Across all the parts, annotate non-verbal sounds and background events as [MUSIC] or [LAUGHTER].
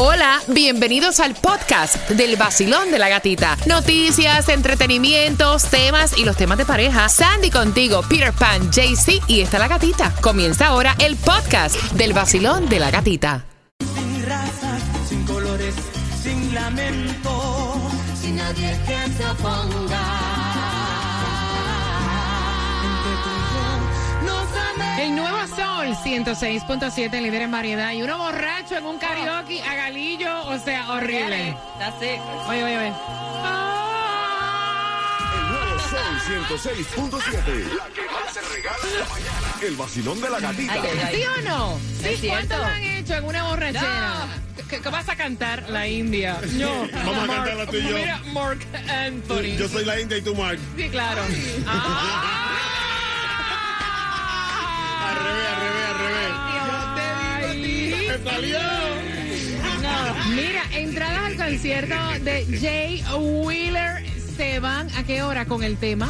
Hola, bienvenidos al podcast del vacilón de la gatita. Noticias, entretenimientos, temas y los temas de pareja. Sandy contigo, Peter Pan, JC y está la gatita. Comienza ahora el podcast del vacilón de la gatita. Sin razas, sin colores, sin lamento, sin nadie que se. Sol 106.7, líder en variedad. Y uno borracho en un karaoke a galillo, o sea, horrible. Oye, oye, oye. El nuevo Sol 106.7. La que más se regala en la mañana. El vacilón de la gatita. ¿Sí o no? Es ¿Sí? ¿Cuánto cierto. lo han hecho en una borrachera? ¿Qué, qué vas a cantar? La India. No. [LAUGHS] Vamos a cantarla tú y yo. Mira, Mark Anthony. Yo soy la India y tú, Mark. Sí, claro. Al revés. ¡Me salió! Mira, entradas al concierto de Jay Wheeler se van a qué hora con el tema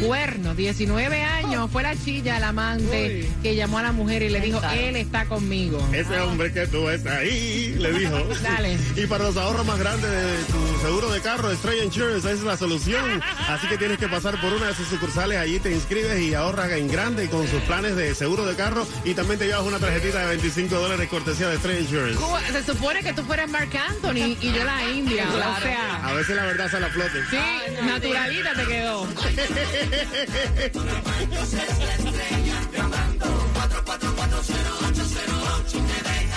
cuerno 19 años fue la chilla el amante que llamó a la mujer y le dijo él está conmigo Ese hombre que tú ves ahí, le dijo. Dale. Y para los ahorros más grandes de tu seguro de carro, Stray Insurance es la solución. Así que tienes que pasar por una de sus sucursales, allí te inscribes y ahorras en grande con sus planes de seguro de carro y también te llevas una tarjetita de 25 dólares cortesía de Stray Insurance. Se supone que tú fueras Mark Anthony y yo la India o sea A veces la verdad sale a flote. sí naturalita te quedó La [LAUGHS]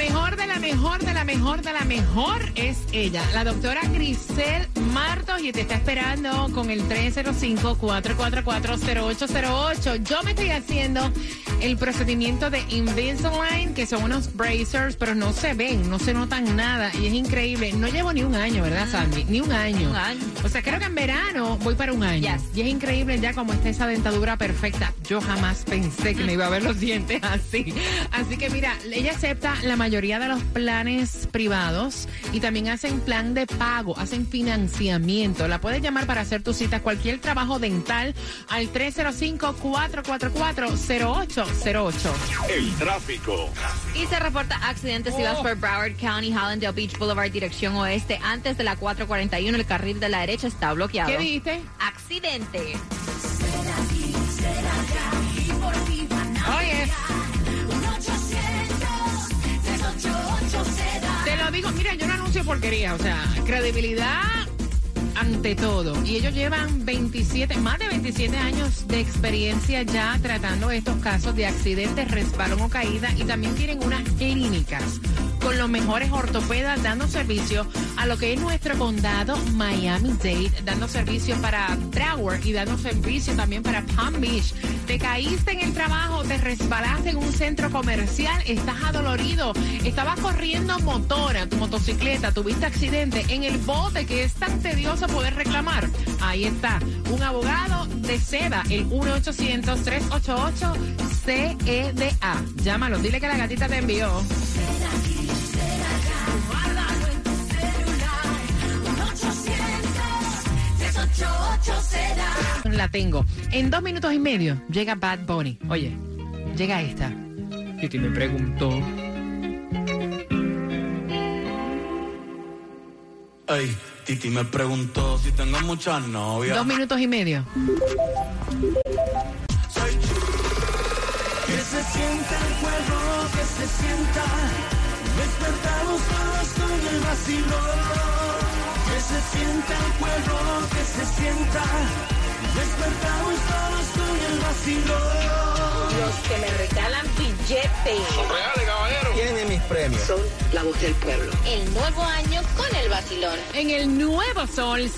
mejor de la mejor de la mejor de la mejor es ella, la doctora Grisel Martos, y te está esperando con el 305-444-0808. Yo me estoy haciendo el procedimiento de Invisalign, que son unos bracers, pero no se ven, no se notan nada, y es increíble. No llevo ni un año, ¿verdad, Sandy? Ni un año. Un año. O sea, creo que en verano voy para un año. Yes. Y es increíble ya como está esa dentadura perfecta. Yo jamás pensé que me iba a ver los dientes así. Así que mira, ella acepta la mayoría de los planes privados y también hacen plan de pago, hacen financiamiento. La puedes llamar para hacer tu cita, cualquier trabajo dental al 305-444-0808. El tráfico. Y se reporta accidentes si vas por Broward County, Hallandale Beach Boulevard, dirección oeste. Antes de la 441, el carril de la derecha está bloqueado. ¿Qué dijiste? Accidente. Digo, mira, yo no anuncio porquería, o sea, credibilidad ante todo. Y ellos llevan 27, más de 27 años de experiencia ya tratando estos casos de accidentes, resbalón o caída y también tienen unas clínicas los mejores ortopedas dando servicio a lo que es nuestro condado Miami-Dade, dando servicio para Broward y dando servicio también para Palm Beach. Te caíste en el trabajo, te resbalaste en un centro comercial, estás adolorido, estabas corriendo motora, tu motocicleta, tuviste accidente en el bote que es tan tedioso poder reclamar. Ahí está, un abogado de seda, el 1-800-388-CEDA. Llámalo, dile que la gatita te envió. La tengo. En dos minutos y medio llega Bad Bunny. Oye, llega esta. Titi me preguntó. Ey, Titi me preguntó si tengo muchas novias. Dos minutos y medio. Que se sienta el juego, que se sienta. Despertamos todos con el vacilón. Que se sienta el juego, que se sienta. Despertamos todos con el vacilón. Los que me regalan billetes Tiene mis premios. son la voz del pueblo. El nuevo año con el vacilón. En el nuevo Sol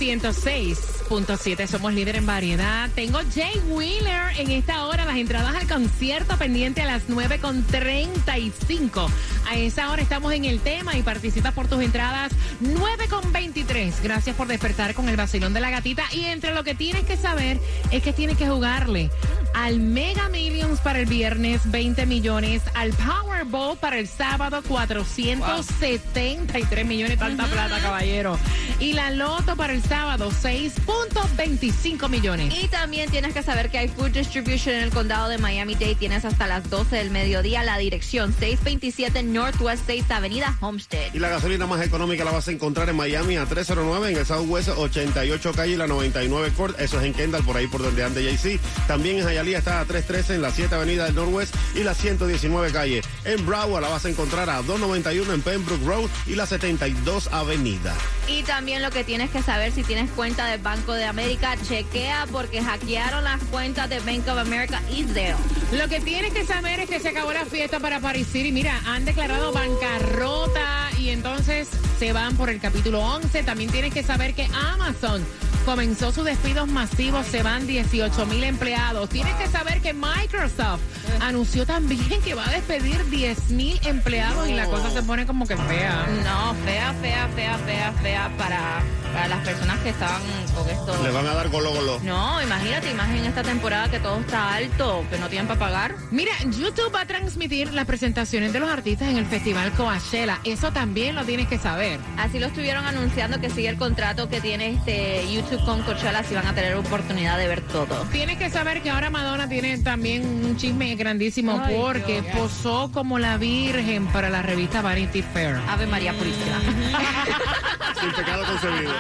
106.7 somos líder en variedad. Tengo Jay Wheeler en esta hora. Las entradas al concierto pendiente a las 9.35. A esa hora estamos en el tema y participas por tus entradas 9.23. Gracias por despertar con el vacilón de la gatita. Y entre lo que tienes que saber es que tienes que jugarle al Mega Millions para el viernes 20 millones, al Powerball para el sábado 473 millones, tanta plata, caballero. Y la Loto para el sábado 6.5 2.25 millones. Y también tienes que saber que hay food distribution en el condado de Miami-Dade. Tienes hasta las 12 del mediodía la dirección 627 Northwest 6 Avenida Homestead. Y la gasolina más económica la vas a encontrar en Miami a 309 en el Southwest 88 calle y la 99 Court. Eso es en Kendall, por ahí por donde ande JC. También en Hialeah está a 313 en la 7 Avenida del Northwest y la 119 calle. En Broward la vas a encontrar a 291 en Pembroke Road y la 72 Avenida. Y también lo que tienes que saber si tienes cuenta del Banco de América, chequea porque hackearon las cuentas de Bank of America y Zelle. Lo que tienes que saber es que se acabó la fiesta para Paris City. Mira, han declarado bancarrota y entonces se van por el capítulo 11. También tienes que saber que Amazon comenzó sus despidos masivos, se van 18 mil empleados. Tienes que saber que Microsoft anunció también que va a despedir 10 mil empleados y la cosa se pone como que fea. No, fea, fea, fea, fea, fea para, para las personas que estaban con esto. Le van a dar golo golo. No, imagínate, imagínate esta temporada que todo está alto, que no tienen para pagar. Mira, YouTube va a transmitir las presentaciones de los artistas en el Festival Coachella. Eso también lo tienes que saber. Así lo estuvieron anunciando que sigue el contrato que tiene este YouTube con Coachella, si van a tener oportunidad de ver todo. Tienes que saber que ahora Madonna tiene también un chisme grandísimo Ay, porque Dios. posó como la virgen para la revista Vanity Fair. Ave María Purísima. [LAUGHS] Sin pecado concebido.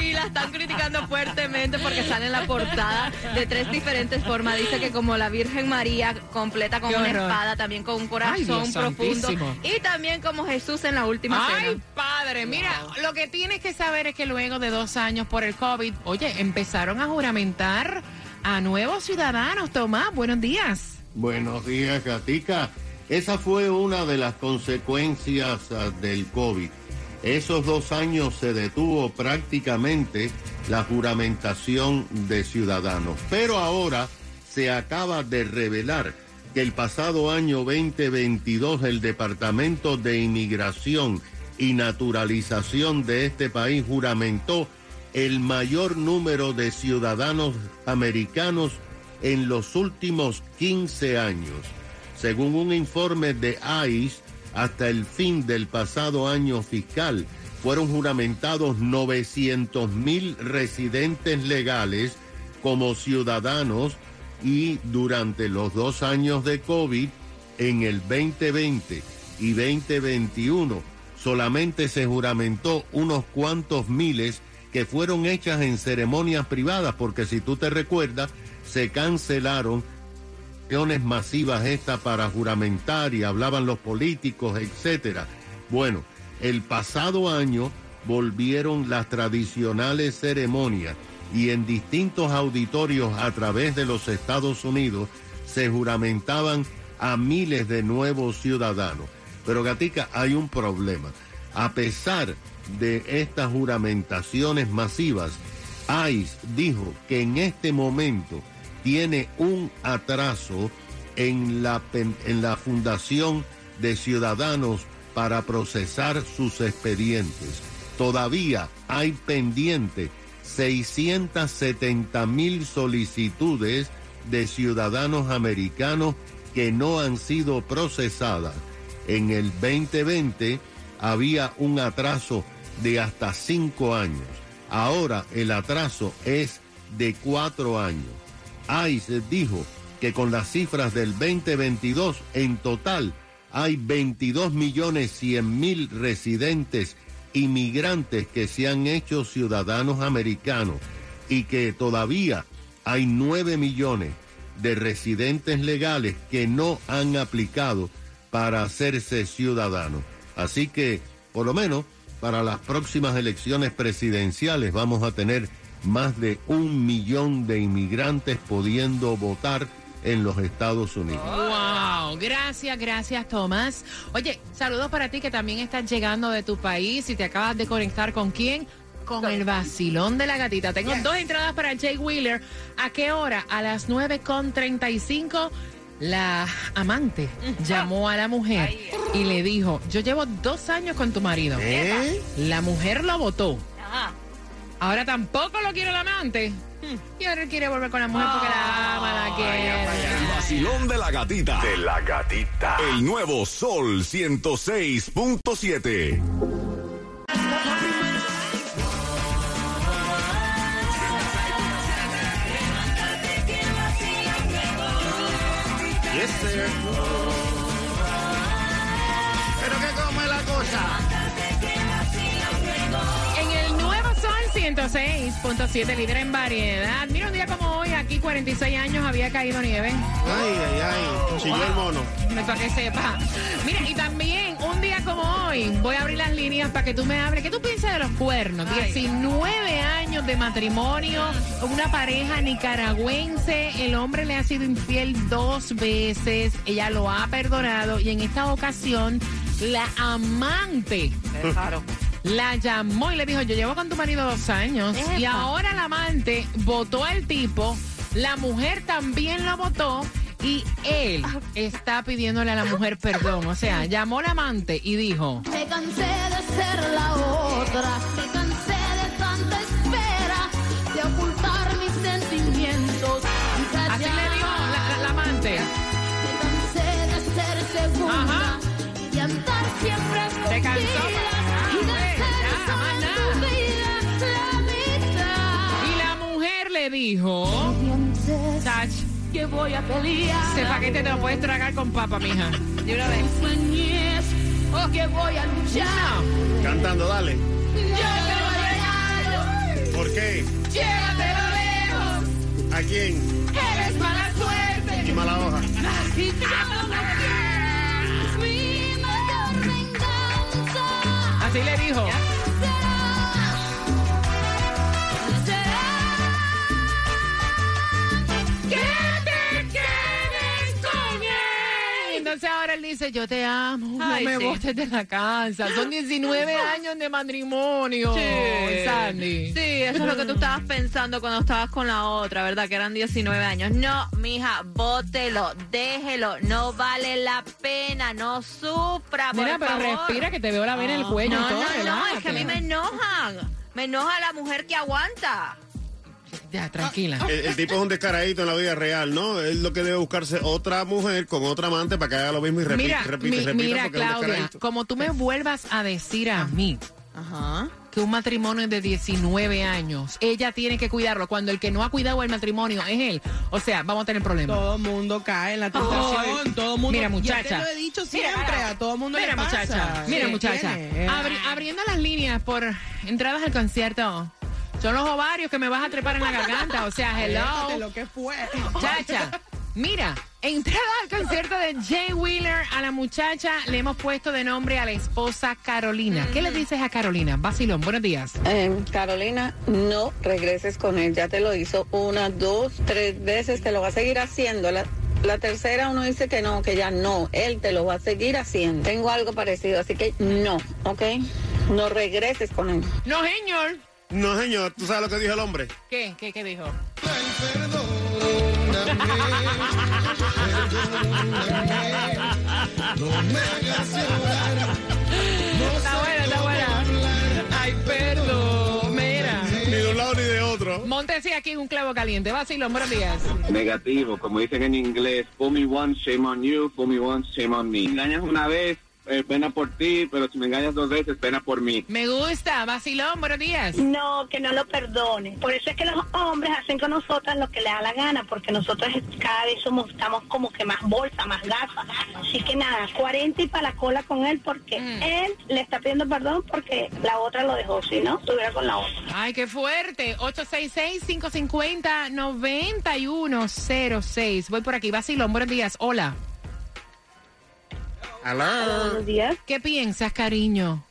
y la están criticando fuertemente porque sale en la portada de tres diferentes formas. Dice que como la Virgen María completa con una espada, también con un Ay, corazón Dios profundo. santísimo. Y también como Jesús en la última Ay, cena. padre, mira, lo que tienes que saber es que luego de dos años por el COVID, oye, empezaron a juramentar a nuevos ciudadanos. Tomás, buenos días. Buenos días, Gatica. Esa fue una de las consecuencias ah, del COVID. Esos dos años se detuvo prácticamente la juramentación de ciudadanos. Pero ahora se acaba de revelar que el pasado año 2022 el Departamento de Inmigración y Naturalización de este país juramentó el mayor número de ciudadanos americanos en los últimos 15 años. Según un informe de ICE, hasta el fin del pasado año fiscal fueron juramentados 900 mil residentes legales como ciudadanos y durante los dos años de COVID, en el 2020 y 2021, solamente se juramentó unos cuantos miles que fueron hechas en ceremonias privadas, porque si tú te recuerdas, se cancelaron masivas estas para juramentar y hablaban los políticos, etcétera. Bueno, el pasado año volvieron las tradicionales ceremonias y en distintos auditorios a través de los Estados Unidos se juramentaban a miles de nuevos ciudadanos. Pero Gatica, hay un problema. A pesar de estas juramentaciones masivas, ICE dijo que en este momento tiene un atraso en la, en la Fundación de Ciudadanos para procesar sus expedientes. Todavía hay pendiente 670 mil solicitudes de ciudadanos americanos que no han sido procesadas. En el 2020 había un atraso de hasta cinco años. Ahora el atraso es de cuatro años. ICE dijo que con las cifras del 2022 en total hay 22 millones 100 mil residentes inmigrantes que se han hecho ciudadanos americanos y que todavía hay 9 millones de residentes legales que no han aplicado para hacerse ciudadanos. Así que, por lo menos, para las próximas elecciones presidenciales vamos a tener más de un millón de inmigrantes pudiendo votar en los Estados Unidos. Wow, gracias, gracias Tomás. Oye, saludos para ti que también estás llegando de tu país y te acabas de conectar con quién. Con el vacilón de la gatita. Tengo dos entradas para Jay Wheeler. ¿A qué hora? A las 9.35. La amante llamó a la mujer y le dijo, yo llevo dos años con tu marido. ¿Eh? La mujer lo votó. Ahora tampoco lo quiere el amante. Y ahora él quiere volver con la mujer porque la ama, la quiere. El vacilón de la gatita. De la gatita. El nuevo Sol 106.7. ser 106.7, líder en variedad. Mira, un día como hoy, aquí 46 años había caído nieve. Ay, ay, ay. Chilló el mono. Para que sepa. Mira, y también un día como hoy, voy a abrir las líneas para que tú me hables. ¿Qué tú piensas de los cuernos? 19 años de matrimonio, una pareja nicaragüense. El hombre le ha sido infiel dos veces. Ella lo ha perdonado y en esta ocasión la amante la llamó y le dijo, yo llevo con tu marido dos años y ahora la amante votó al tipo, la mujer también lo votó y él está pidiéndole a la mujer perdón. O sea, llamó la amante y dijo, Me cansé de ser la otra, le dijo, Tach, que voy a pelear. ese paquete te lo puedes tragar con papa, mija. De una vez. O que voy a luchar. No, Cantando, dale. Yo te lo regalo. ¿Por qué? Llévatelo lejos. ¿A quién? Eres mala suerte. Y mala hoja. Y no así le dijo. Él dice, yo te amo, Ay, no me sí. botes de la casa. Son [LAUGHS] 19 años de matrimonio, Sandy. Sí, eso es lo que tú estabas pensando cuando estabas con la otra, ¿verdad? Que eran 19 años. No, mija, bótelo, déjelo, no vale la pena, no sufra, por Mira, pero favor. respira que te veo la vena en el cuello. No, y todo, no, no, es relájate. que a mí me enojan. Me enoja la mujer que aguanta. Ya, tranquila. El, el tipo es un descaradito en la vida real, ¿no? Es lo que debe buscarse otra mujer con otra amante para que haga lo mismo y repite, Mira, repite, mi- repite. mira, Claudia, como tú me vuelvas a decir a mí Ajá. que un matrimonio de 19 años, ella tiene que cuidarlo cuando el que no ha cuidado el matrimonio es él. O sea, vamos a tener problemas. Todo mundo cae en la tentación, todo mundo. Mira, Ya muchacha. te lo he dicho siempre, mira, a todo mundo Mira, le pasa. muchacha. Mira, ¿Qué muchacha. Abri- abriendo las líneas por entradas al concierto. Son los ovarios que me vas a trepar en la garganta. O sea, hello. [LAUGHS] lo que fue. Muchacha, mira, entrada al concierto de Jay Wheeler. A la muchacha le hemos puesto de nombre a la esposa Carolina. ¿Qué le dices a Carolina? Basilón, buenos días. Eh, Carolina, no regreses con él. Ya te lo hizo una, dos, tres veces. Te lo va a seguir haciendo. La, la tercera uno dice que no, que ya no. Él te lo va a seguir haciendo. Tengo algo parecido, así que no, ¿ok? No regreses con él. No, señor. No, señor, ¿tú sabes lo que dijo el hombre? ¿Qué? ¿Qué, qué dijo? Está buena, está buena. Ay, perdón. Mira. Ni de un lado ni de otro. Montese aquí en un clavo caliente. Basilón, buenos días. Negativo, como dicen en inglés, fool me once, shame on you, fool me once, shame on me. Me engañas una vez, eh, pena por ti, pero si me engañas dos veces, pena por mí. Me gusta. Basilón, buenos días. No, que no lo perdone. Por eso es que los hombres hacen con nosotras lo que les da la gana, porque nosotros cada vez somos, estamos como que más bolsa, más gafas. Así que nada, 40 y para la cola con él, porque él le está pidiendo perdón porque la otra lo dejó, si no, estuviera con la otra. Ay, qué fuerte. 866-550-9106. Voy por aquí. Basilón, buenos días. Hola. Buenos días. ¿Qué piensas, cariño?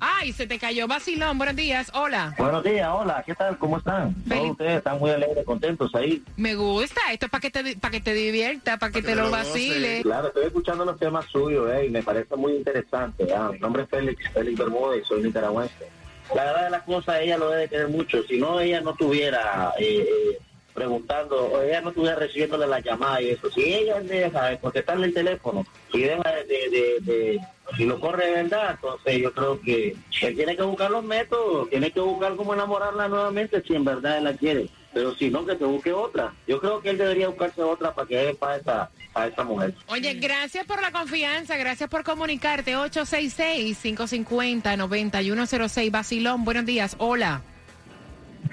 Ay, se te cayó. Basilón, buenos días. Hola. Buenos días, hola, ¿qué tal? ¿Cómo están? Todos ustedes están muy alegres, contentos ahí. Me gusta. Esto es para que te, para que te divierta, para que te lo vacile. Claro, estoy escuchando los temas suyos eh, y me parece muy interesante. ah. Mi nombre es Félix, Félix Bermúdez, soy nicaragüense. La verdad de las cosas, ella lo debe querer mucho. Si no, ella no estuviera eh, eh, preguntando, o ella no estuviera recibiéndole la llamada y eso. Si ella deja de contestarle el teléfono y deja de, de, de- si lo corre de verdad, entonces yo creo que él tiene que buscar los métodos, tiene que buscar cómo enamorarla nuevamente si en verdad la quiere. Pero si no, que se busque otra. Yo creo que él debería buscarse otra para que él para esa, a esa mujer. Oye, gracias por la confianza, gracias por comunicarte. 866-550-9106. Basilón, buenos días. Hola.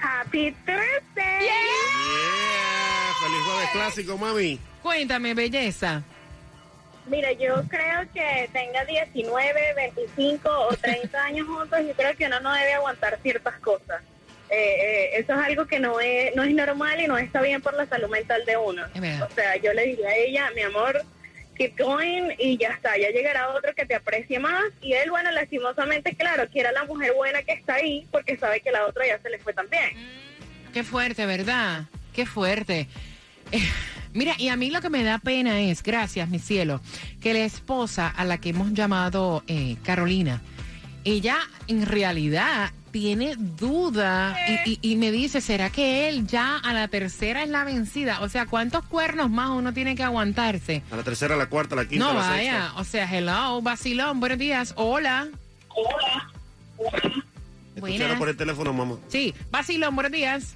Happy Thursday. Yeah, feliz jueves clásico, mami. Cuéntame, belleza. Mira, yo creo que tenga 19, 25 o 30 años juntos, yo creo que uno no debe aguantar ciertas cosas. Eh, eh, eso es algo que no es, no es normal y no está bien por la salud mental de uno. O sea, yo le diría a ella, mi amor, keep going y ya está, ya llegará otro que te aprecie más. Y él, bueno, lastimosamente, claro, quiere a la mujer buena que está ahí porque sabe que la otra ya se le fue también. Qué fuerte, ¿verdad? Qué fuerte. Eh, mira, y a mí lo que me da pena es, gracias, mi cielo, que la esposa a la que hemos llamado eh, Carolina, ella en realidad tiene duda y, y- y me dice, ¿será que él ya a la tercera es la vencida? O sea, ¿cuántos cuernos más uno tiene que aguantarse? A la tercera, a la cuarta, a la quinta, No a la vaya, sexta. o sea, hello, vacilón, buenos días, hola. Hola. Escucharon por el teléfono, mamá. Sí, vacilón, buenos días.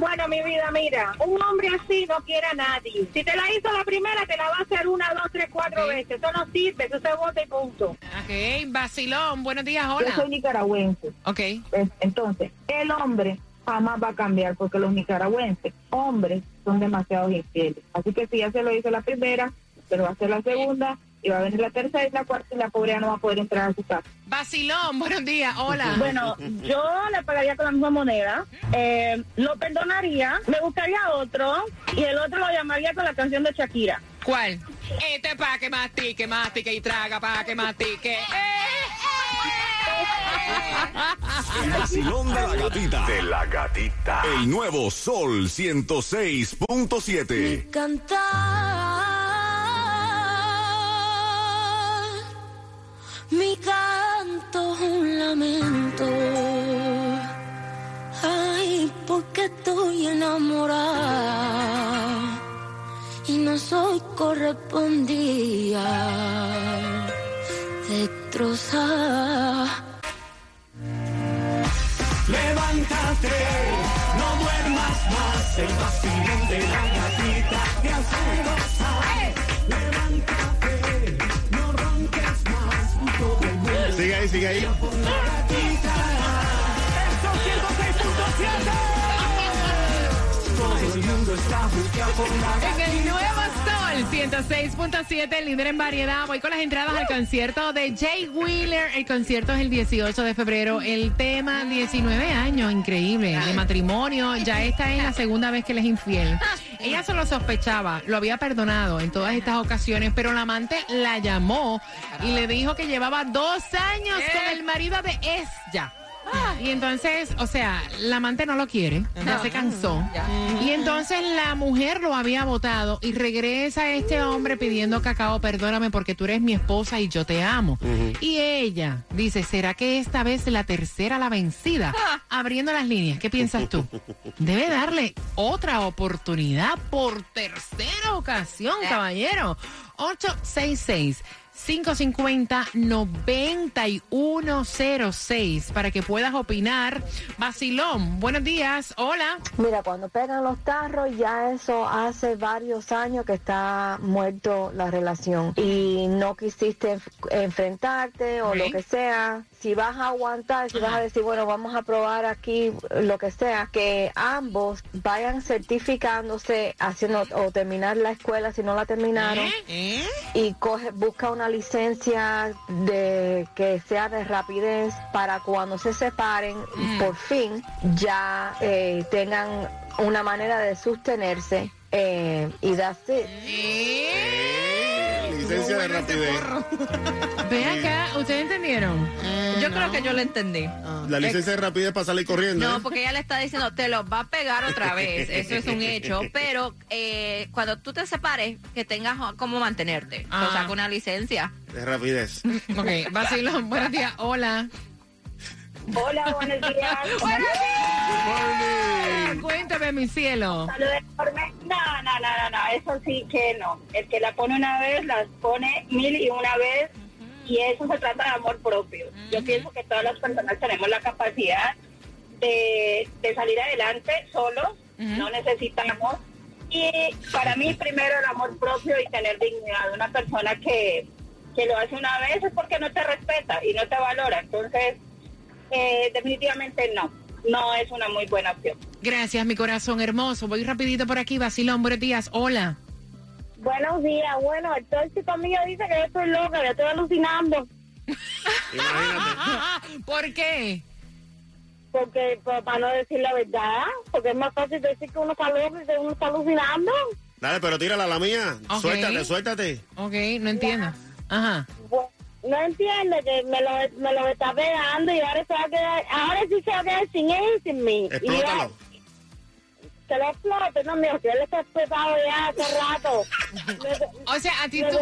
Bueno, mi vida, mira, un hombre así no quiere a nadie. Si te la hizo la primera, te la va a hacer una, dos, tres, cuatro veces. Eso no sirve, eso se vota y punto. Ok, vacilón, buenos días, Yo hola. soy nicaragüense. Ok. Es- Entonces, el hombre jamás va a cambiar porque los nicaragüenses, hombres, son demasiado infieles. Así que si ya se lo hizo la primera, se lo va a hacer la segunda, y va a venir la tercera y la cuarta, y la pobre ya no va a poder entrar a su casa. Vacilón, buenos días, hola. Bueno, yo le pagaría con la misma moneda, eh, lo perdonaría, me buscaría otro y el otro lo llamaría con la canción de Shakira. ¿Cuál? Este pa' que mastique, mastique y traga pa' que mastique. [LAUGHS] El vacilón de la gatita. De la gatita. El nuevo Sol 106.7. cantar. Enamorada y no soy correspondida. Destrozada. Levántate, no duermas más, el vacilón de la gatita te hace gozar. Levántate, no ronques más, todo el mundo Sigue ahí, sigue ahí. por la gatita. Esto 106.7. Todo el mundo está buscando por la En el nuevo Sol 106.7, el líder en variedad. Voy con las entradas al concierto de Jay Wheeler. El concierto es el 18 de febrero. El tema 19 años, increíble, de matrimonio. Ya esta es la segunda vez que él es infiel. Ella solo sospechaba, lo había perdonado en todas estas ocasiones, pero la amante la llamó y le dijo que llevaba dos años con el marido de ella. Y entonces, o sea, la amante no lo quiere, ya se cansó. Y entonces la mujer lo había votado y regresa este hombre pidiendo cacao, perdóname porque tú eres mi esposa y yo te amo. Y ella dice, ¿será que esta vez la tercera la vencida? Abriendo las líneas, ¿qué piensas tú? [LAUGHS] Debe darle otra oportunidad por tercera ocasión, caballero. 866 550-9106 para que puedas opinar. Basilón, buenos días. Hola. Mira, cuando pegan los tarros, ya eso hace varios años que está muerto la relación y no quisiste enf- enfrentarte o lo que sea. Si vas a aguantar, si vas a decir, bueno, vamos a probar aquí lo que sea, que ambos vayan certificándose, haciendo o terminar la escuela si no la terminaron y coge, busca una licencia de que sea de rapidez para cuando se separen, por fin ya eh, tengan una manera de sostenerse eh, y darse. Licencia de rapidez. Ve acá, ¿ustedes entendieron? Yo creo que yo lo entendí. La licencia de rapidez para salir corriendo. No, ¿eh? porque ella le está diciendo, te los va a pegar otra [LAUGHS] vez. Eso es un hecho. Pero eh, cuando tú te separes, que tengas cómo mantenerte. O sea, Ah. con una licencia. De rapidez. [LAUGHS] Ok, Basilón, buenos días. Hola. Hola, buenos días. [LAUGHS] Cuéntame, mi cielo. Saludos enormes. No, no, no, no, no, eso sí que no. El que la pone una vez, las pone mil y una vez. Y eso se trata de amor propio. Yo pienso que todas las personas tenemos la capacidad de, de salir adelante solos, no necesitamos. Y para mí primero el amor propio y tener dignidad. Una persona que, que lo hace una vez es porque no te respeta y no te valora. Entonces, eh, definitivamente no, no es una muy buena opción. Gracias, mi corazón hermoso. Voy rapidito por aquí, Basilón, buenos días. Hola. Buenos días. Bueno, el tóxico mío dice que yo estoy loca, yo estoy alucinando. [LAUGHS] ¿Por qué? Porque, pues, para no decir la verdad, porque es más fácil decir que uno está loco y que uno está alucinando. Dale, pero tírala a la mía. Suéltate, suéltate. Ok, no entiendo. Ajá. Bu- No entiende que me lo, me lo está pegando y ahora se va a quedar, ahora sí se va a quedar sin él y sin mí. Y Explótalo. que lo explote, no, mío, que él está explotado ya hace rato. [LAUGHS] o sea, a ti tú-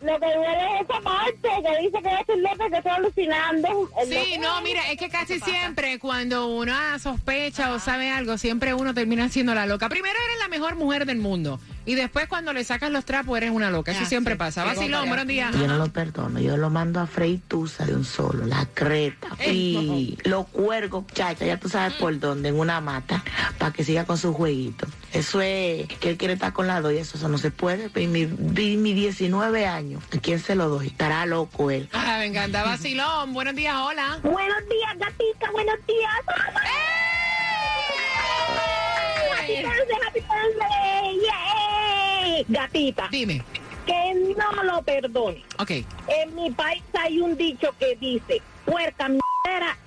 Lo que duele es esa parte, que dice que yo estoy loca, que estoy alucinando. Sí, loco- no, mira, es que casi siempre cuando uno ah, sospecha o sabe algo, siempre uno termina siendo la loca. Primero eres la mejor mujer del mundo y después cuando le sacas los trapos eres una loca. Eso siempre pasa. Vacilón, buenos días. Yo no lo perdono, yo lo mando a freír tusa de un solo, la creta. Y lo cuergo, chacha, ya tú sabes por dónde, en una mata, para que siga con su jueguito. Eso es que él quiere estar con la dos y eso, eso no se puede. Y mi, vi mi 19 años, ¿a quién se lo doy? Estará loco él. Ah, me encanta. Vacilón, buenos días, hola. Buenos días, gatita, buenos días. Happy birthday, happy birthday, Gatita. Dime. Que no lo perdone. Ok. En mi país hay un dicho que dice, puerca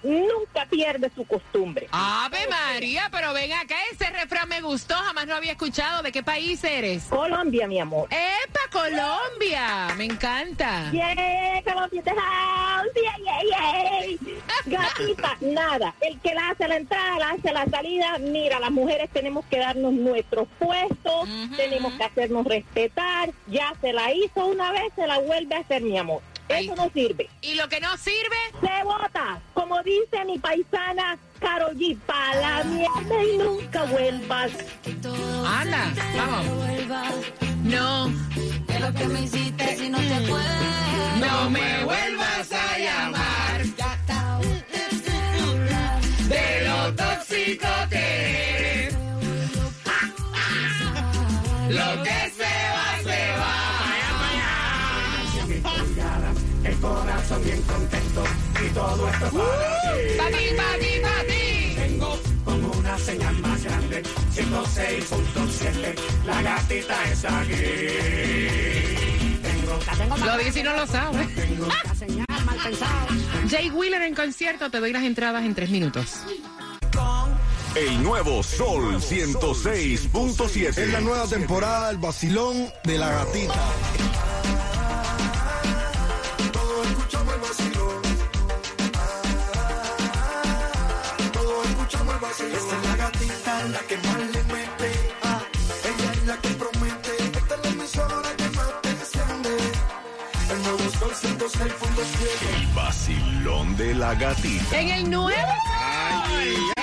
nunca pierde su costumbre. Ave María, pero ven acá, ese refrán me gustó, jamás lo había escuchado. ¿De qué país eres? Colombia, mi amor. ¡Epa, Colombia! Me encanta. Yeah, Colombia the house. Yeah, yeah, yeah. [LAUGHS] Gatita, nada. El que la hace la entrada, la hace la salida. Mira, las mujeres tenemos que darnos nuestros puestos, tenemos que hacernos respetar. Ya se la hizo una vez, se la vuelve a hacer, mi amor. Eso no sirve. ¿Y lo que no sirve? Se vota. Como dice mi paisana Karol G, pa' la mierda y nunca vuelvas. Anda, vamos. No. De lo que me hiciste si no te acuerdas. No me vuelvas a llamar. De lo tóxico que eres. Lo que corazón bien contento y todo esto para ti. Pa' ti, pa' ti, pa' ti. Tengo como una señal más grande, 106.7, la gatita es aquí. Tengo, Lo dice y no lo sabe. tengo una señal mal pensado. Jay Wheeler en concierto, te doy las entradas en tres minutos. El nuevo Sol 106.7. Es la nueva temporada del vacilón de la gatita. La que más le mete. Ah, ella es la que promete. Esta es la emisora que más te enciende. El nuevo Sol 106.7. El vacilón de la gatita. En el nuevo 106.7,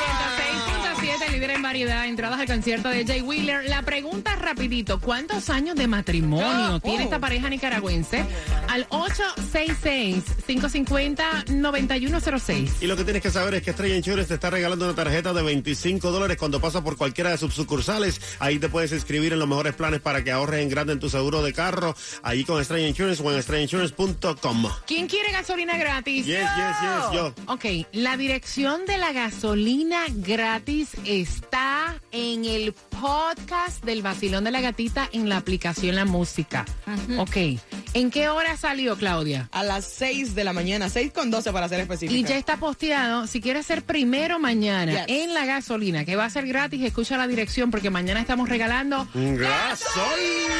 líder en variedad, entradas al concierto de Jay Wheeler. La pregunta rapidito, ¿cuántos años de matrimonio tiene esta pareja nicaragüense? Al 866-550-9106. Y lo que tienes que saber es que Estrella Insurance te está regalando una tarjeta de 25 dólares cuando pasas por cualquiera de sus sucursales. Ahí te puedes inscribir en los mejores planes para que ahorres en grande en tu seguro de carro. Ahí con Estrella Insurance o en estrellainsurance.com. ¿Quién quiere gasolina gratis? Yes, yes, yes, yo. Ok, la dirección de la gasolina gratis está en el podcast del Vacilón de la Gatita en la aplicación La Música. Ok, ¿en qué hora salió, Claudia? A las 6 de la mañana, 6 con 12 para ser específica. Y ya está posteado. Si quieres ser primero mañana Yes. en la gasolina, que va a ser gratis, escucha la dirección porque mañana estamos regalando ¡Gasolina!